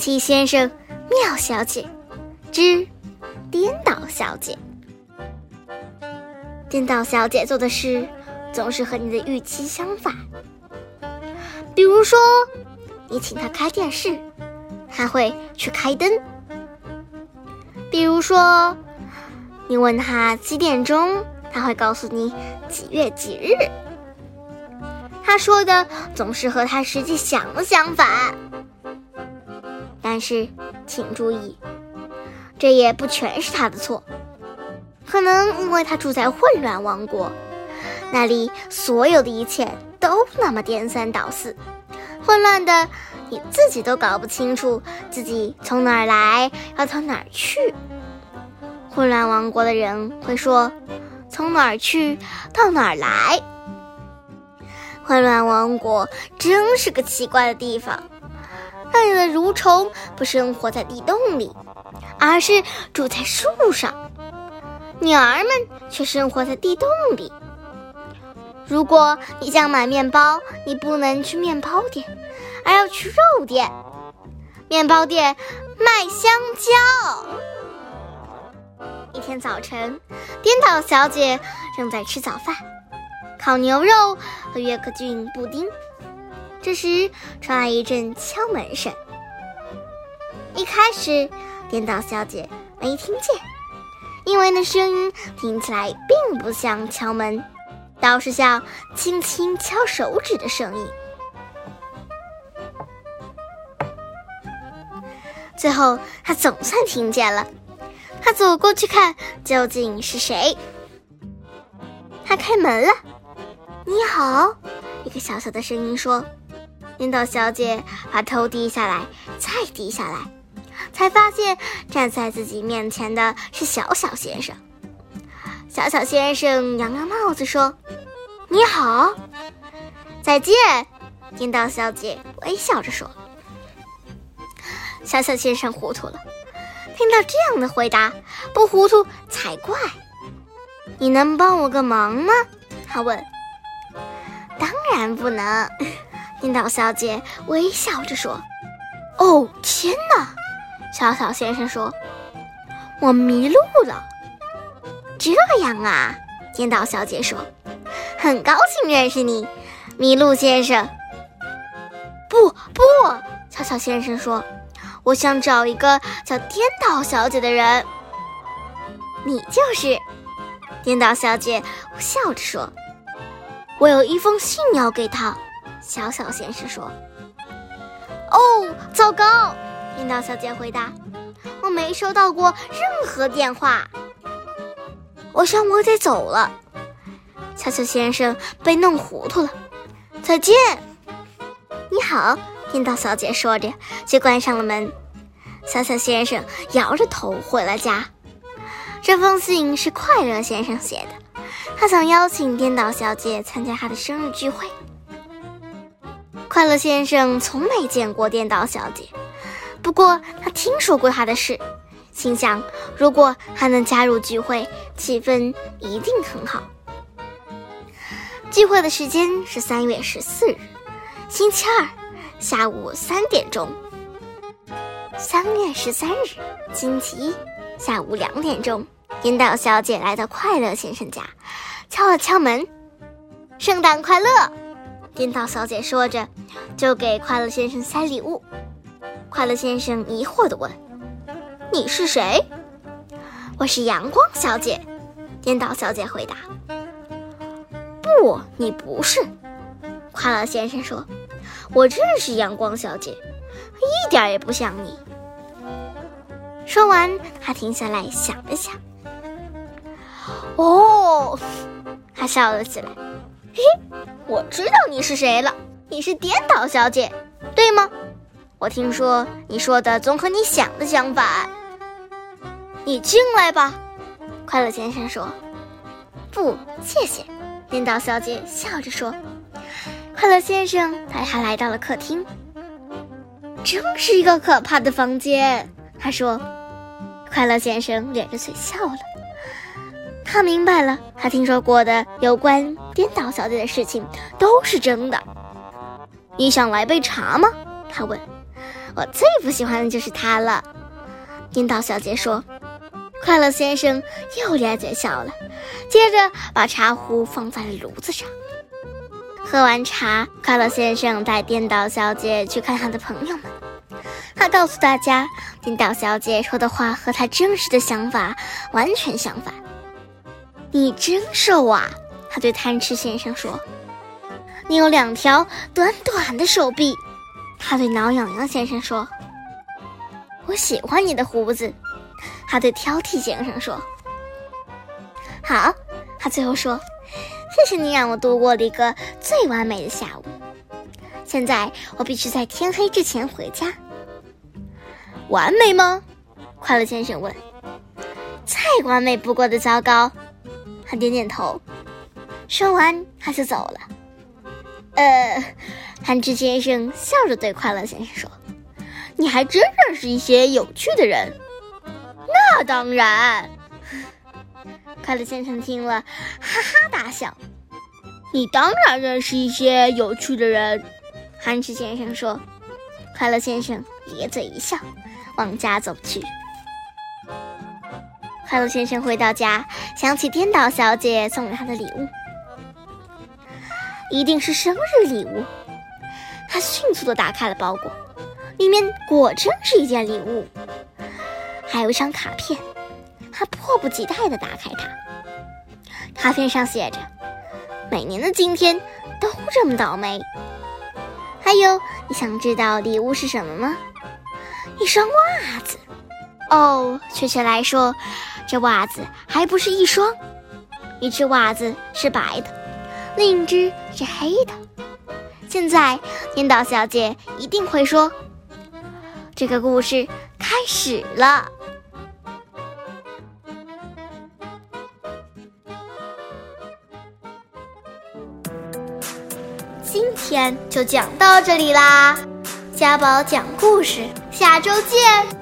齐先生、妙小姐之颠倒小姐。颠倒小姐做的事总是和你的预期相反。比如说，你请她开电视，她会去开灯；比如说，你问她几点钟，她会告诉你几月几日。她说的总是和她实际想的相反。但是，请注意，这也不全是他的错。可能因为他住在混乱王国，那里所有的一切都那么颠三倒四，混乱的你自己都搞不清楚自己从哪儿来，要到哪儿去。混乱王国的人会说：“从哪儿去到哪儿来。”混乱王国真是个奇怪的地方。那里的蠕虫不生活在地洞里，而是住在树上；鸟儿们却生活在地洞里。如果你想买面包，你不能去面包店，而要去肉店。面包店卖香蕉。一天早晨，颠倒小姐正在吃早饭，烤牛肉和约克郡布丁。这时传来一阵敲门声。一开始，颠倒小姐没听见，因为那声音听起来并不像敲门，倒是像轻轻敲手指的声音。最后，她总算听见了。她走过去看，究竟是谁？她开门了。“你好。”一个小小的声音说。颠倒小姐把头低下来，再低下来，才发现站在自己面前的是小小先生。小小先生扬扬帽子说：“你好，再见。”颠倒小姐微笑着说。小小先生糊涂了，听到这样的回答，不糊涂才怪。你能帮我个忙吗？他问。当然不能。颠倒小姐微笑着说：“哦，天哪！”小小先生说：“我迷路了。”这样啊，颠倒小姐说：“很高兴认识你，麋鹿先生。”不不，小小先生说：“我想找一个叫颠倒小姐的人。”你就是颠倒小姐，笑着说：“我有一封信要给她。”小小先生说：“哦，糟糕！”颠倒小姐回答：“我没收到过任何电话。”我想我得走了。小小先生被弄糊涂了。再见。你好，颠倒小姐说着，就关上了门。小小先生摇着头回了家。这封信是快乐先生写的，他想邀请颠倒小姐参加他的生日聚会。快乐先生从没见过颠倒小姐，不过他听说过她的事，心想如果还能加入聚会，气氛一定很好。聚会的时间是三月十四日，星期二下午三点钟。三月十三日，星期一下午两点钟，颠倒小姐来到快乐先生家，敲了敲门：“圣诞快乐！”颠倒小姐说着，就给快乐先生塞礼物。快乐先生疑惑地问：“你是谁？”“我是阳光小姐。”颠倒小姐回答。“不，你不是。”快乐先生说，“我认识阳光小姐，一点也不像你。”说完，他停下来想了想。“哦！”他笑了起来。嘿，我知道你是谁了，你是颠倒小姐，对吗？我听说你说的总和你想的相反。你进来吧，快乐先生说。不，谢谢，颠倒小姐笑着说。快乐先生带他来到了客厅，真是一个可怕的房间，他说。快乐先生咧着嘴笑了。他明白了，他听说过的有关颠倒小姐的事情都是真的。你想来杯茶吗？他问。我最不喜欢的就是它了。”颠倒小姐说。快乐先生又咧嘴笑了，接着把茶壶放在了炉子上。喝完茶，快乐先生带颠倒小姐去看他的朋友们。他告诉大家，颠倒小姐说的话和他真实的想法完全相反。你真瘦啊！他对贪吃先生说。你有两条短短的手臂。他对挠痒痒先生说。我喜欢你的胡子。他对挑剔先生说：“好。”他最后说：“谢谢你让我度过了一个最完美的下午。现在我必须在天黑之前回家。完美吗？”快乐先生问。“再完美不过的糟糕。”他点点头。说完，他就走了。呃，憨吃先生笑着对快乐先生说：“你还真认识一些有趣的人。”那当然，快乐先生听了，哈哈大笑。你当然认识一些有趣的人，憨吃先生说。快乐先生咧嘴一笑，往家走去。快乐先生回到家，想起颠倒小姐送给他的礼物，一定是生日礼物。他迅速的打开了包裹，里面果真是一件礼物。还有一张卡片，他迫不及待地打开它。卡片上写着：“每年的今天都这么倒霉。”还有，你想知道礼物是什么吗？一双袜子。哦，确切来说，这袜子还不是一双，一只袜子是白的，另一只是黑的。现在，颠倒小姐一定会说：“这个故事开始了。”今天就讲到这里啦，家宝讲故事，下周见。